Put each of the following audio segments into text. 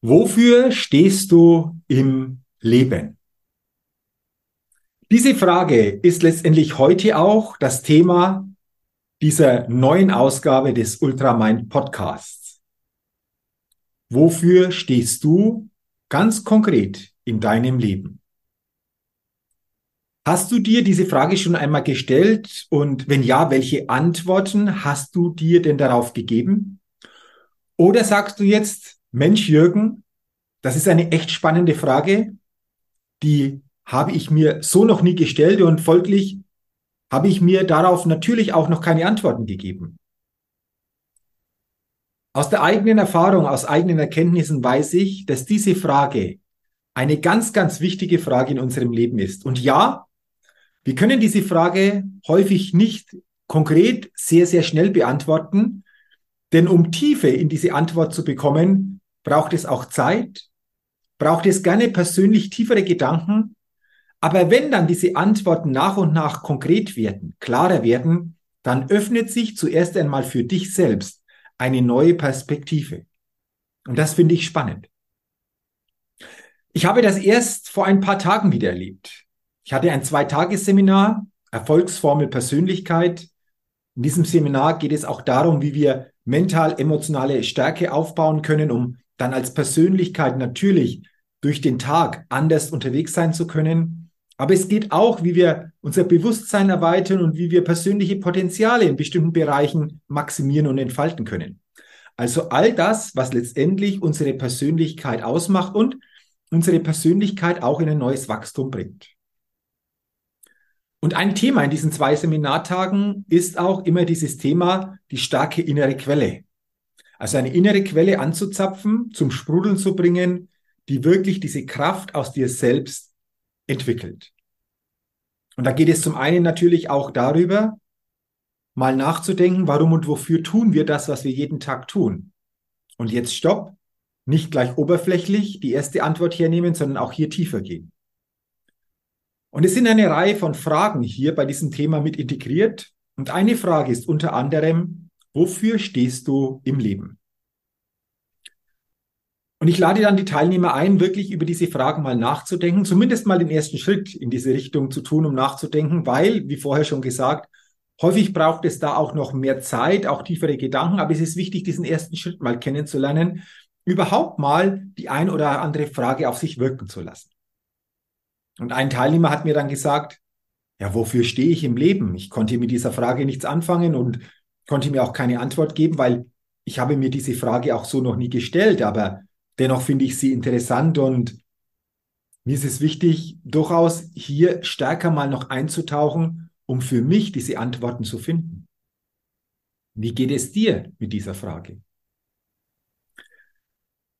Wofür stehst du im Leben? Diese Frage ist letztendlich heute auch das Thema dieser neuen Ausgabe des Ultramind Podcasts. Wofür stehst du ganz konkret in deinem Leben? Hast du dir diese Frage schon einmal gestellt und wenn ja, welche Antworten hast du dir denn darauf gegeben? Oder sagst du jetzt, Mensch, Jürgen, das ist eine echt spannende Frage, die habe ich mir so noch nie gestellt und folglich habe ich mir darauf natürlich auch noch keine Antworten gegeben. Aus der eigenen Erfahrung, aus eigenen Erkenntnissen weiß ich, dass diese Frage eine ganz, ganz wichtige Frage in unserem Leben ist. Und ja, wir können diese Frage häufig nicht konkret sehr, sehr schnell beantworten, denn um Tiefe in diese Antwort zu bekommen, braucht es auch Zeit, braucht es gerne persönlich tiefere Gedanken. Aber wenn dann diese Antworten nach und nach konkret werden, klarer werden, dann öffnet sich zuerst einmal für dich selbst eine neue Perspektive. Und das finde ich spannend. Ich habe das erst vor ein paar Tagen wieder erlebt. Ich hatte ein Zweitagesseminar, Erfolgsformel Persönlichkeit. In diesem Seminar geht es auch darum, wie wir mental-emotionale Stärke aufbauen können, um dann als Persönlichkeit natürlich durch den Tag anders unterwegs sein zu können. Aber es geht auch, wie wir unser Bewusstsein erweitern und wie wir persönliche Potenziale in bestimmten Bereichen maximieren und entfalten können. Also all das, was letztendlich unsere Persönlichkeit ausmacht und unsere Persönlichkeit auch in ein neues Wachstum bringt. Und ein Thema in diesen zwei Seminartagen ist auch immer dieses Thema, die starke innere Quelle. Also eine innere Quelle anzuzapfen, zum Sprudeln zu bringen, die wirklich diese Kraft aus dir selbst entwickelt. Und da geht es zum einen natürlich auch darüber, mal nachzudenken, warum und wofür tun wir das, was wir jeden Tag tun. Und jetzt stopp, nicht gleich oberflächlich die erste Antwort hernehmen, sondern auch hier tiefer gehen. Und es sind eine Reihe von Fragen hier bei diesem Thema mit integriert. Und eine Frage ist unter anderem, Wofür stehst du im Leben? Und ich lade dann die Teilnehmer ein, wirklich über diese Fragen mal nachzudenken, zumindest mal den ersten Schritt in diese Richtung zu tun, um nachzudenken, weil, wie vorher schon gesagt, häufig braucht es da auch noch mehr Zeit, auch tiefere Gedanken, aber es ist wichtig, diesen ersten Schritt mal kennenzulernen, überhaupt mal die ein oder andere Frage auf sich wirken zu lassen. Und ein Teilnehmer hat mir dann gesagt, ja, wofür stehe ich im Leben? Ich konnte mit dieser Frage nichts anfangen und konnte mir auch keine Antwort geben, weil ich habe mir diese Frage auch so noch nie gestellt, aber dennoch finde ich sie interessant und mir ist es wichtig, durchaus hier stärker mal noch einzutauchen, um für mich diese Antworten zu finden. Wie geht es dir mit dieser Frage?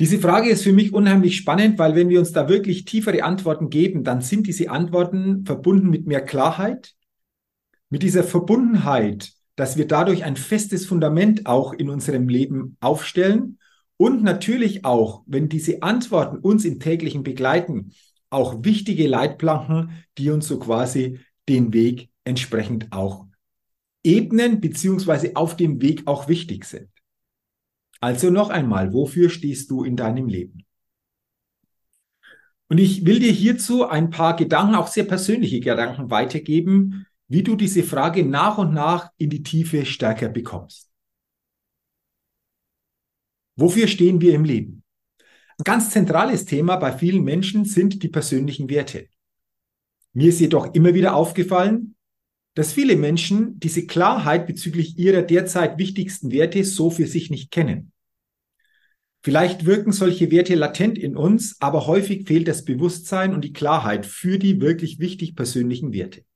Diese Frage ist für mich unheimlich spannend, weil wenn wir uns da wirklich tiefere Antworten geben, dann sind diese Antworten verbunden mit mehr Klarheit, mit dieser Verbundenheit dass wir dadurch ein festes Fundament auch in unserem Leben aufstellen und natürlich auch, wenn diese Antworten uns im täglichen begleiten, auch wichtige Leitplanken, die uns so quasi den Weg entsprechend auch ebnen, beziehungsweise auf dem Weg auch wichtig sind. Also noch einmal, wofür stehst du in deinem Leben? Und ich will dir hierzu ein paar Gedanken, auch sehr persönliche Gedanken weitergeben, wie du diese Frage nach und nach in die Tiefe stärker bekommst. Wofür stehen wir im Leben? Ein ganz zentrales Thema bei vielen Menschen sind die persönlichen Werte. Mir ist jedoch immer wieder aufgefallen, dass viele Menschen diese Klarheit bezüglich ihrer derzeit wichtigsten Werte so für sich nicht kennen. Vielleicht wirken solche Werte latent in uns, aber häufig fehlt das Bewusstsein und die Klarheit für die wirklich wichtig persönlichen Werte.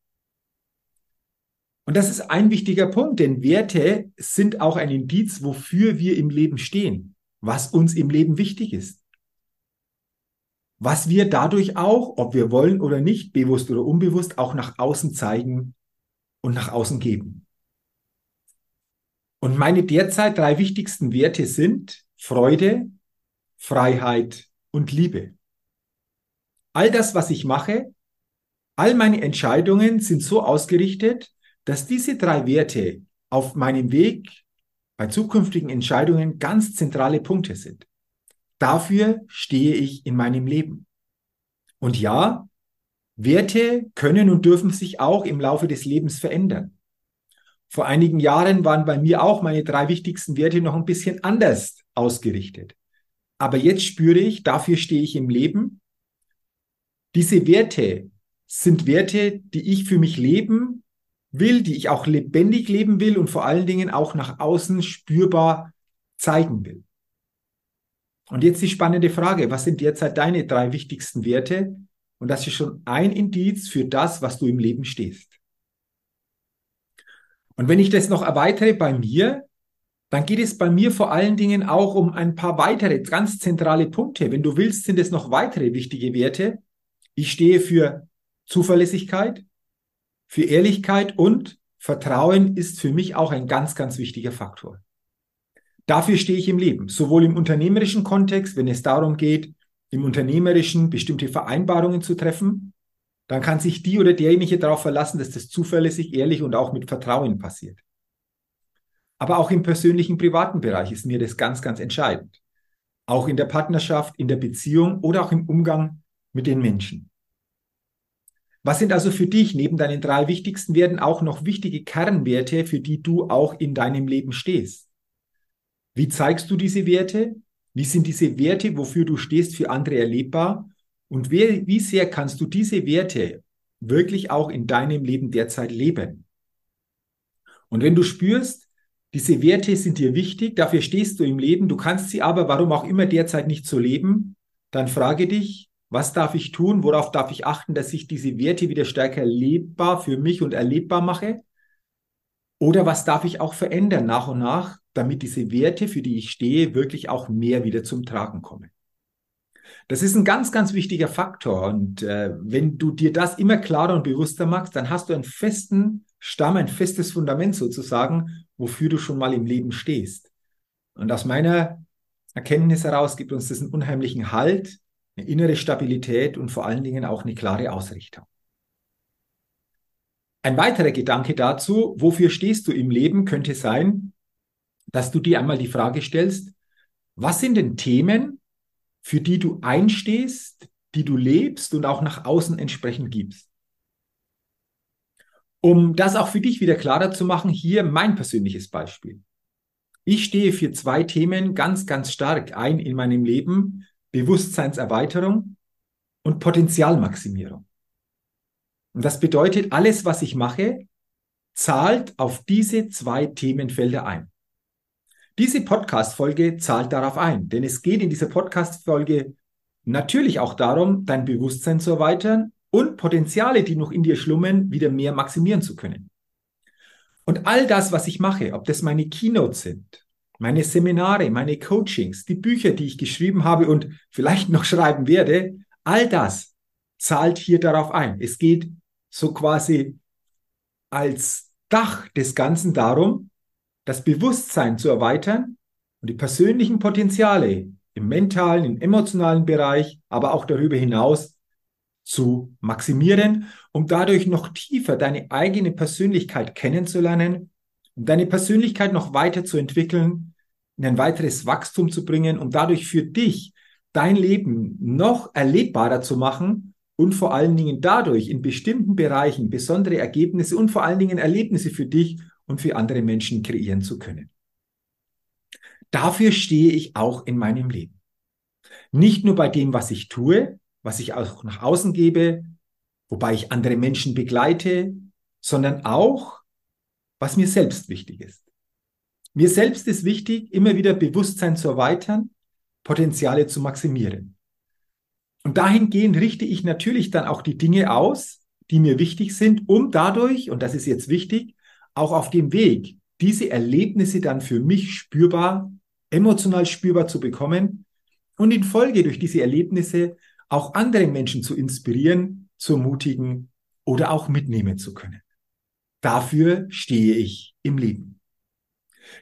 Und das ist ein wichtiger Punkt, denn Werte sind auch ein Indiz, wofür wir im Leben stehen, was uns im Leben wichtig ist. Was wir dadurch auch, ob wir wollen oder nicht, bewusst oder unbewusst, auch nach außen zeigen und nach außen geben. Und meine derzeit drei wichtigsten Werte sind Freude, Freiheit und Liebe. All das, was ich mache, all meine Entscheidungen sind so ausgerichtet, dass diese drei Werte auf meinem Weg bei zukünftigen Entscheidungen ganz zentrale Punkte sind. Dafür stehe ich in meinem Leben. Und ja, Werte können und dürfen sich auch im Laufe des Lebens verändern. Vor einigen Jahren waren bei mir auch meine drei wichtigsten Werte noch ein bisschen anders ausgerichtet. Aber jetzt spüre ich, dafür stehe ich im Leben. Diese Werte sind Werte, die ich für mich leben will, die ich auch lebendig leben will und vor allen Dingen auch nach außen spürbar zeigen will. Und jetzt die spannende Frage, was sind derzeit deine drei wichtigsten Werte? Und das ist schon ein Indiz für das, was du im Leben stehst. Und wenn ich das noch erweitere bei mir, dann geht es bei mir vor allen Dingen auch um ein paar weitere ganz zentrale Punkte. Wenn du willst, sind es noch weitere wichtige Werte. Ich stehe für Zuverlässigkeit, für Ehrlichkeit und Vertrauen ist für mich auch ein ganz, ganz wichtiger Faktor. Dafür stehe ich im Leben, sowohl im unternehmerischen Kontext, wenn es darum geht, im unternehmerischen bestimmte Vereinbarungen zu treffen, dann kann sich die oder derjenige darauf verlassen, dass das zuverlässig, ehrlich und auch mit Vertrauen passiert. Aber auch im persönlichen, privaten Bereich ist mir das ganz, ganz entscheidend. Auch in der Partnerschaft, in der Beziehung oder auch im Umgang mit den Menschen. Was sind also für dich neben deinen drei wichtigsten Werten auch noch wichtige Kernwerte, für die du auch in deinem Leben stehst? Wie zeigst du diese Werte? Wie sind diese Werte, wofür du stehst, für andere erlebbar? Und wie, wie sehr kannst du diese Werte wirklich auch in deinem Leben derzeit leben? Und wenn du spürst, diese Werte sind dir wichtig, dafür stehst du im Leben, du kannst sie aber, warum auch immer derzeit nicht so leben, dann frage dich, was darf ich tun? Worauf darf ich achten, dass ich diese Werte wieder stärker lebbar für mich und erlebbar mache? Oder was darf ich auch verändern nach und nach, damit diese Werte, für die ich stehe, wirklich auch mehr wieder zum Tragen kommen? Das ist ein ganz, ganz wichtiger Faktor. Und äh, wenn du dir das immer klarer und bewusster machst, dann hast du einen festen Stamm, ein festes Fundament sozusagen, wofür du schon mal im Leben stehst. Und aus meiner Erkenntnis heraus gibt uns das einen unheimlichen Halt, eine innere Stabilität und vor allen Dingen auch eine klare Ausrichtung. Ein weiterer Gedanke dazu, wofür stehst du im Leben, könnte sein, dass du dir einmal die Frage stellst, was sind denn Themen, für die du einstehst, die du lebst und auch nach außen entsprechend gibst? Um das auch für dich wieder klarer zu machen, hier mein persönliches Beispiel. Ich stehe für zwei Themen ganz, ganz stark ein in meinem Leben, Bewusstseinserweiterung und Potenzialmaximierung. Und das bedeutet, alles, was ich mache, zahlt auf diese zwei Themenfelder ein. Diese Podcast-Folge zahlt darauf ein, denn es geht in dieser Podcast-Folge natürlich auch darum, dein Bewusstsein zu erweitern und Potenziale, die noch in dir schlummern, wieder mehr maximieren zu können. Und all das, was ich mache, ob das meine Keynotes sind, meine Seminare, meine Coachings, die Bücher, die ich geschrieben habe und vielleicht noch schreiben werde, all das zahlt hier darauf ein. Es geht so quasi als Dach des Ganzen darum, das Bewusstsein zu erweitern und die persönlichen Potenziale im mentalen, im emotionalen Bereich, aber auch darüber hinaus zu maximieren, um dadurch noch tiefer deine eigene Persönlichkeit kennenzulernen, um deine Persönlichkeit noch weiter zu entwickeln, in ein weiteres Wachstum zu bringen, um dadurch für dich dein Leben noch erlebbarer zu machen und vor allen Dingen dadurch in bestimmten Bereichen besondere Ergebnisse und vor allen Dingen Erlebnisse für dich und für andere Menschen kreieren zu können. Dafür stehe ich auch in meinem Leben. Nicht nur bei dem, was ich tue, was ich auch nach außen gebe, wobei ich andere Menschen begleite, sondern auch, was mir selbst wichtig ist. Mir selbst ist wichtig, immer wieder Bewusstsein zu erweitern, Potenziale zu maximieren. Und dahingehend richte ich natürlich dann auch die Dinge aus, die mir wichtig sind, um dadurch, und das ist jetzt wichtig, auch auf dem Weg, diese Erlebnisse dann für mich spürbar, emotional spürbar zu bekommen und in Folge durch diese Erlebnisse auch andere Menschen zu inspirieren, zu ermutigen oder auch mitnehmen zu können. Dafür stehe ich im Leben.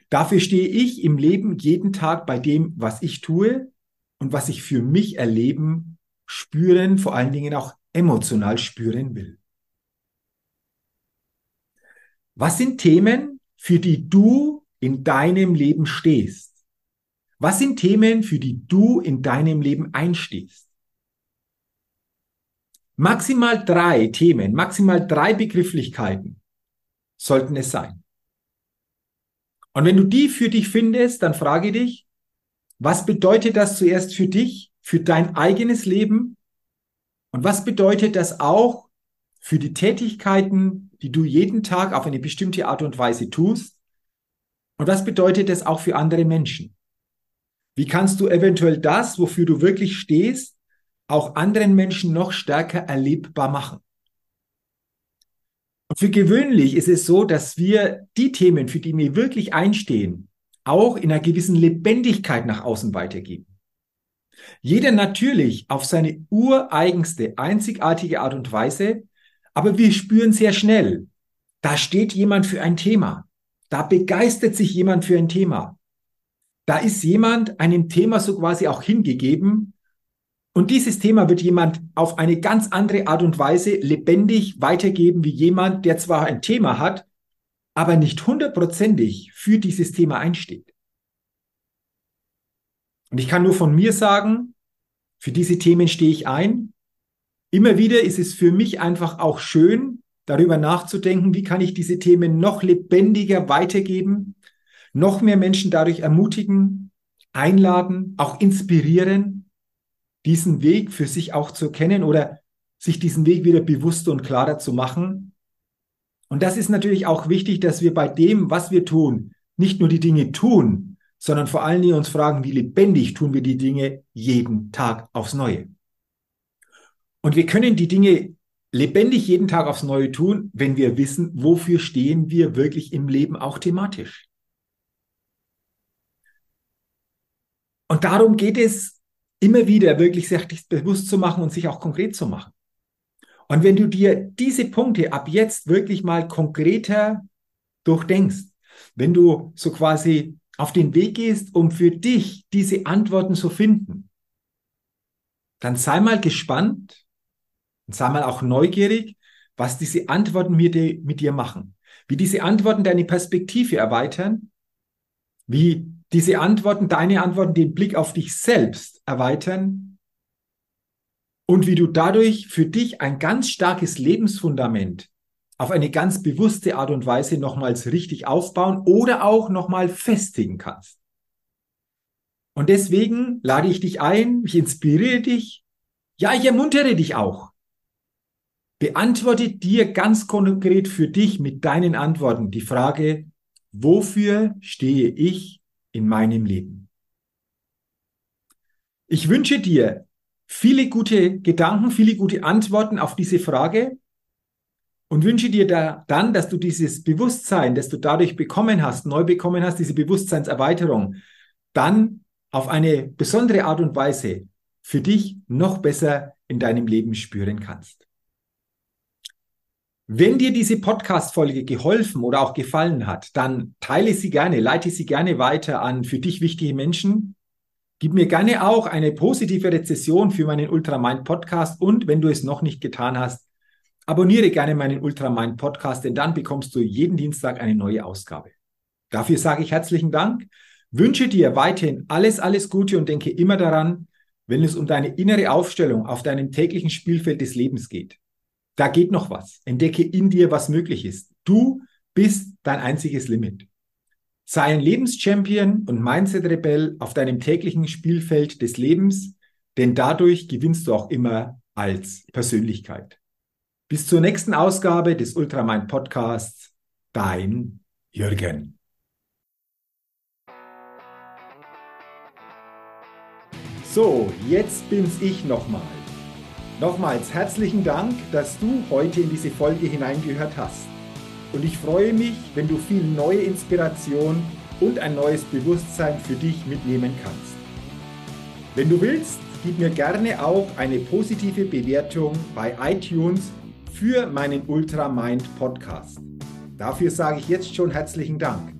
Dafür stehe ich im Leben jeden Tag bei dem, was ich tue und was ich für mich erleben, spüren, vor allen Dingen auch emotional spüren will. Was sind Themen, für die du in deinem Leben stehst? Was sind Themen, für die du in deinem Leben einstehst? Maximal drei Themen, maximal drei Begrifflichkeiten sollten es sein. Und wenn du die für dich findest, dann frage dich, was bedeutet das zuerst für dich, für dein eigenes Leben? Und was bedeutet das auch für die Tätigkeiten, die du jeden Tag auf eine bestimmte Art und Weise tust? Und was bedeutet das auch für andere Menschen? Wie kannst du eventuell das, wofür du wirklich stehst, auch anderen Menschen noch stärker erlebbar machen? Und für gewöhnlich ist es so, dass wir die Themen, für die wir wirklich einstehen, auch in einer gewissen Lebendigkeit nach außen weitergeben. Jeder natürlich auf seine ureigenste, einzigartige Art und Weise, aber wir spüren sehr schnell, da steht jemand für ein Thema, da begeistert sich jemand für ein Thema, da ist jemand einem Thema so quasi auch hingegeben und dieses Thema wird jemand auf eine ganz andere Art und Weise lebendig weitergeben wie jemand, der zwar ein Thema hat, aber nicht hundertprozentig für dieses Thema einsteht. Und ich kann nur von mir sagen, für diese Themen stehe ich ein. Immer wieder ist es für mich einfach auch schön, darüber nachzudenken, wie kann ich diese Themen noch lebendiger weitergeben, noch mehr Menschen dadurch ermutigen, einladen, auch inspirieren, diesen Weg für sich auch zu erkennen oder sich diesen Weg wieder bewusster und klarer zu machen. Und das ist natürlich auch wichtig, dass wir bei dem, was wir tun, nicht nur die Dinge tun, sondern vor allen Dingen uns fragen, wie lebendig tun wir die Dinge jeden Tag aufs Neue. Und wir können die Dinge lebendig jeden Tag aufs Neue tun, wenn wir wissen, wofür stehen wir wirklich im Leben auch thematisch. Und darum geht es immer wieder, wirklich sich bewusst zu machen und sich auch konkret zu machen. Und wenn du dir diese Punkte ab jetzt wirklich mal konkreter durchdenkst, wenn du so quasi auf den Weg gehst, um für dich diese Antworten zu finden, dann sei mal gespannt und sei mal auch neugierig, was diese Antworten mit dir, mit dir machen. Wie diese Antworten deine Perspektive erweitern, wie diese Antworten, deine Antworten, den Blick auf dich selbst erweitern und wie du dadurch für dich ein ganz starkes Lebensfundament auf eine ganz bewusste Art und Weise nochmals richtig aufbauen oder auch nochmal festigen kannst. Und deswegen lade ich dich ein, ich inspiriere dich, ja, ich ermuntere dich auch. Beantworte dir ganz konkret für dich mit deinen Antworten die Frage, wofür stehe ich in meinem Leben. Ich wünsche dir viele gute Gedanken, viele gute Antworten auf diese Frage und wünsche dir da dann, dass du dieses Bewusstsein, das du dadurch bekommen hast, neu bekommen hast, diese Bewusstseinserweiterung, dann auf eine besondere Art und Weise für dich noch besser in deinem Leben spüren kannst. Wenn dir diese Podcast-Folge geholfen oder auch gefallen hat, dann teile sie gerne, leite sie gerne weiter an für dich wichtige Menschen. Gib mir gerne auch eine positive Rezession für meinen Ultramind Podcast und wenn du es noch nicht getan hast, abonniere gerne meinen Ultramind Podcast, denn dann bekommst du jeden Dienstag eine neue Ausgabe. Dafür sage ich herzlichen Dank, wünsche dir weiterhin alles, alles Gute und denke immer daran, wenn es um deine innere Aufstellung auf deinem täglichen Spielfeld des Lebens geht da geht noch was. Entdecke in dir, was möglich ist. Du bist dein einziges Limit. Sei ein Lebenschampion und Mindset-Rebell auf deinem täglichen Spielfeld des Lebens, denn dadurch gewinnst du auch immer als Persönlichkeit. Bis zur nächsten Ausgabe des Ultramind Podcasts. Dein Jürgen. So, jetzt bin's ich nochmal. Nochmals herzlichen Dank, dass du heute in diese Folge hineingehört hast. Und ich freue mich, wenn du viel neue Inspiration und ein neues Bewusstsein für dich mitnehmen kannst. Wenn du willst, gib mir gerne auch eine positive Bewertung bei iTunes für meinen Ultra Mind Podcast. Dafür sage ich jetzt schon herzlichen Dank.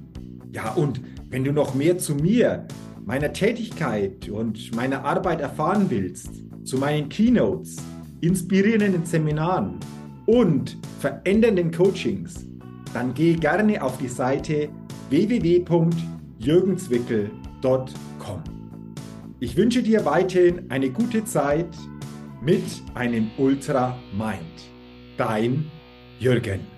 Ja, und wenn du noch mehr zu mir, meiner Tätigkeit und meiner Arbeit erfahren willst, zu meinen Keynotes, inspirierenden Seminaren und verändernden Coachings, dann geh gerne auf die Seite www.jürgenswickel.com. Ich wünsche dir weiterhin eine gute Zeit mit einem Ultra Mind. Dein Jürgen.